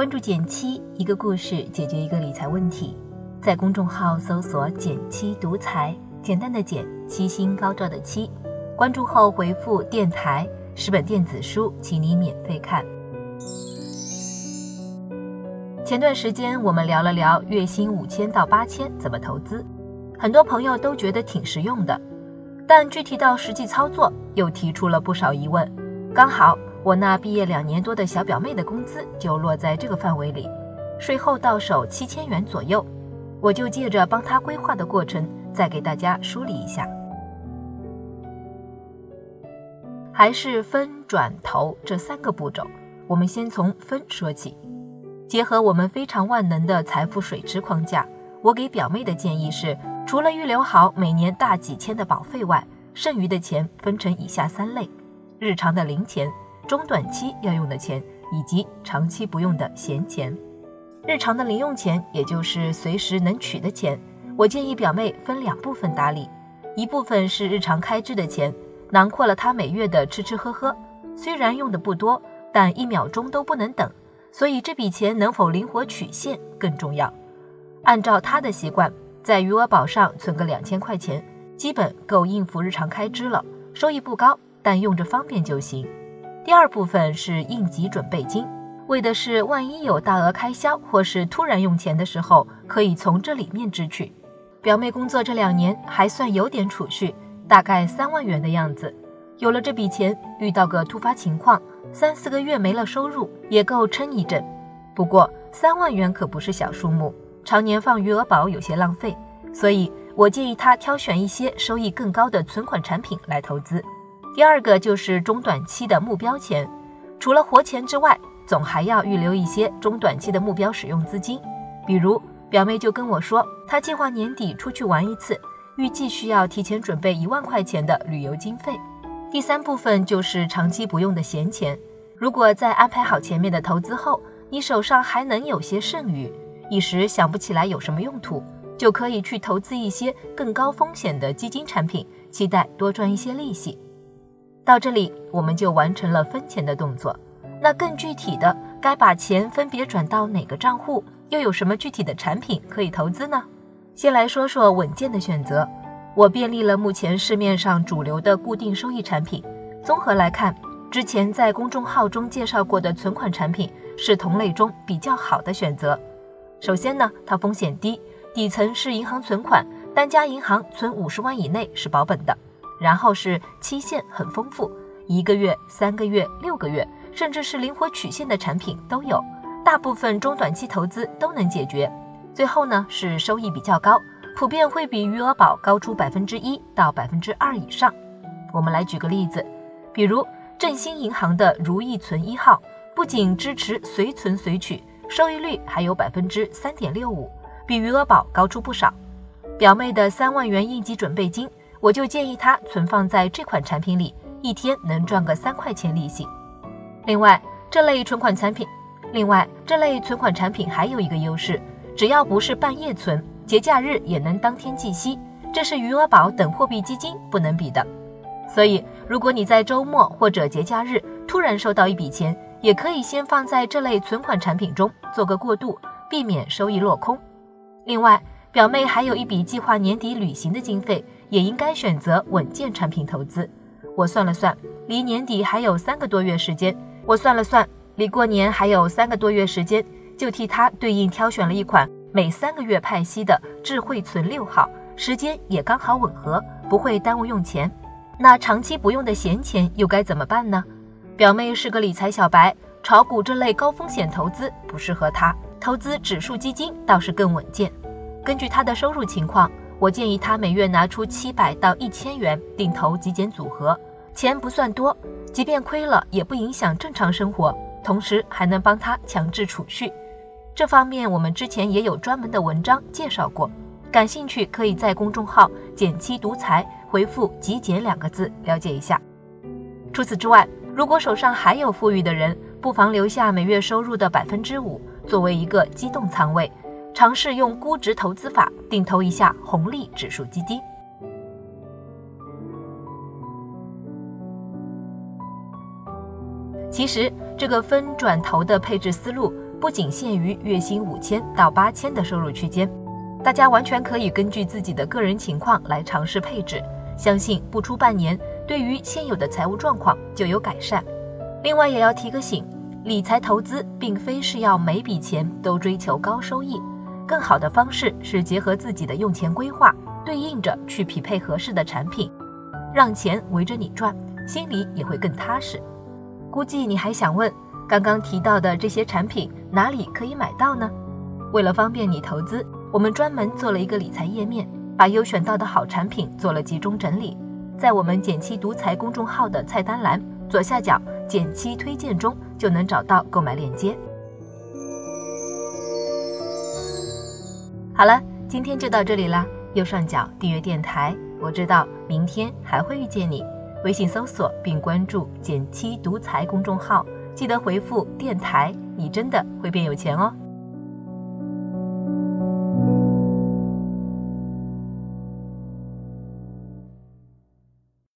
关注减七，一个故事解决一个理财问题。在公众号搜索“减七独裁，简单的减，七星高照的七。关注后回复“电台”，十本电子书，请你免费看。前段时间我们聊了聊月薪五千到八千怎么投资，很多朋友都觉得挺实用的，但具体到实际操作又提出了不少疑问。刚好我那毕业两年多的小表妹的工资就落在这个范围里，税后到手七千元左右。我就借着帮她规划的过程，再给大家梳理一下。还是分转投这三个步骤，我们先从分说起。结合我们非常万能的财富水池框架，我给表妹的建议是：除了预留好每年大几千的保费外，剩余的钱分成以下三类：日常的零钱、中短期要用的钱，以及长期不用的闲钱。日常的零用钱，也就是随时能取的钱，我建议表妹分两部分打理，一部分是日常开支的钱，囊括了她每月的吃吃喝喝，虽然用的不多，但一秒钟都不能等，所以这笔钱能否灵活取现更重要。按照她的习惯，在余额宝上存个两千块钱，基本够应付日常开支了，收益不高，但用着方便就行。第二部分是应急准备金。为的是万一有大额开销或是突然用钱的时候，可以从这里面支取。表妹工作这两年还算有点储蓄，大概三万元的样子。有了这笔钱，遇到个突发情况，三四个月没了收入，也够撑一阵。不过三万元可不是小数目，常年放余额宝有些浪费，所以我建议她挑选一些收益更高的存款产品来投资。第二个就是中短期的目标钱，除了活钱之外。总还要预留一些中短期的目标使用资金，比如表妹就跟我说，她计划年底出去玩一次，预计需要提前准备一万块钱的旅游经费。第三部分就是长期不用的闲钱，如果在安排好前面的投资后，你手上还能有些剩余，一时想不起来有什么用途，就可以去投资一些更高风险的基金产品，期待多赚一些利息。到这里，我们就完成了分钱的动作。那更具体的，该把钱分别转到哪个账户？又有什么具体的产品可以投资呢？先来说说稳健的选择。我便利了目前市面上主流的固定收益产品。综合来看，之前在公众号中介绍过的存款产品是同类中比较好的选择。首先呢，它风险低，底层是银行存款，单家银行存五十万以内是保本的。然后是期限很丰富，一个月、三个月、六个月。甚至是灵活曲线的产品都有，大部分中短期投资都能解决。最后呢是收益比较高，普遍会比余额宝高出百分之一到百分之二以上。我们来举个例子，比如振兴银行的如意存一号，不仅支持随存随取，收益率还有百分之三点六五，比余额宝高出不少。表妹的三万元应急准备金，我就建议她存放在这款产品里，一天能赚个三块钱利息。另外，这类存款产品，另外这类存款产品还有一个优势，只要不是半夜存，节假日也能当天计息，这是余额宝等货币基金不能比的。所以，如果你在周末或者节假日突然收到一笔钱，也可以先放在这类存款产品中做个过渡，避免收益落空。另外，表妹还有一笔计划年底旅行的经费，也应该选择稳健产品投资。我算了算，离年底还有三个多月时间。我算了算，离过年还有三个多月时间，就替她对应挑选了一款每三个月派息的智慧存六号，时间也刚好吻合，不会耽误用钱。那长期不用的闲钱又该怎么办呢？表妹是个理财小白，炒股这类高风险投资不适合她，投资指数基金倒是更稳健。根据他的收入情况，我建议他每月拿出七百到一千元定投极简组合，钱不算多。即便亏了，也不影响正常生活，同时还能帮他强制储蓄。这方面我们之前也有专门的文章介绍过，感兴趣可以在公众号“减七独裁”回复“极简”两个字了解一下。除此之外，如果手上还有富裕的人，不妨留下每月收入的百分之五作为一个机动仓位，尝试用估值投资法定投一下红利指数基金。其实这个分转投的配置思路不仅限于月薪五千到八千的收入区间，大家完全可以根据自己的个人情况来尝试配置，相信不出半年，对于现有的财务状况就有改善。另外也要提个醒，理财投资并非是要每笔钱都追求高收益，更好的方式是结合自己的用钱规划，对应着去匹配合适的产品，让钱围着你转，心里也会更踏实。估计你还想问，刚刚提到的这些产品哪里可以买到呢？为了方便你投资，我们专门做了一个理财页面，把优选到的好产品做了集中整理，在我们减七独裁公众号的菜单栏左下角。减七推荐中就能找到购买链接。好了，今天就到这里啦。右上角订阅电台，我知道明天还会遇见你。微信搜索并关注“减七独裁公众号，记得回复“电台”，你真的会变有钱哦。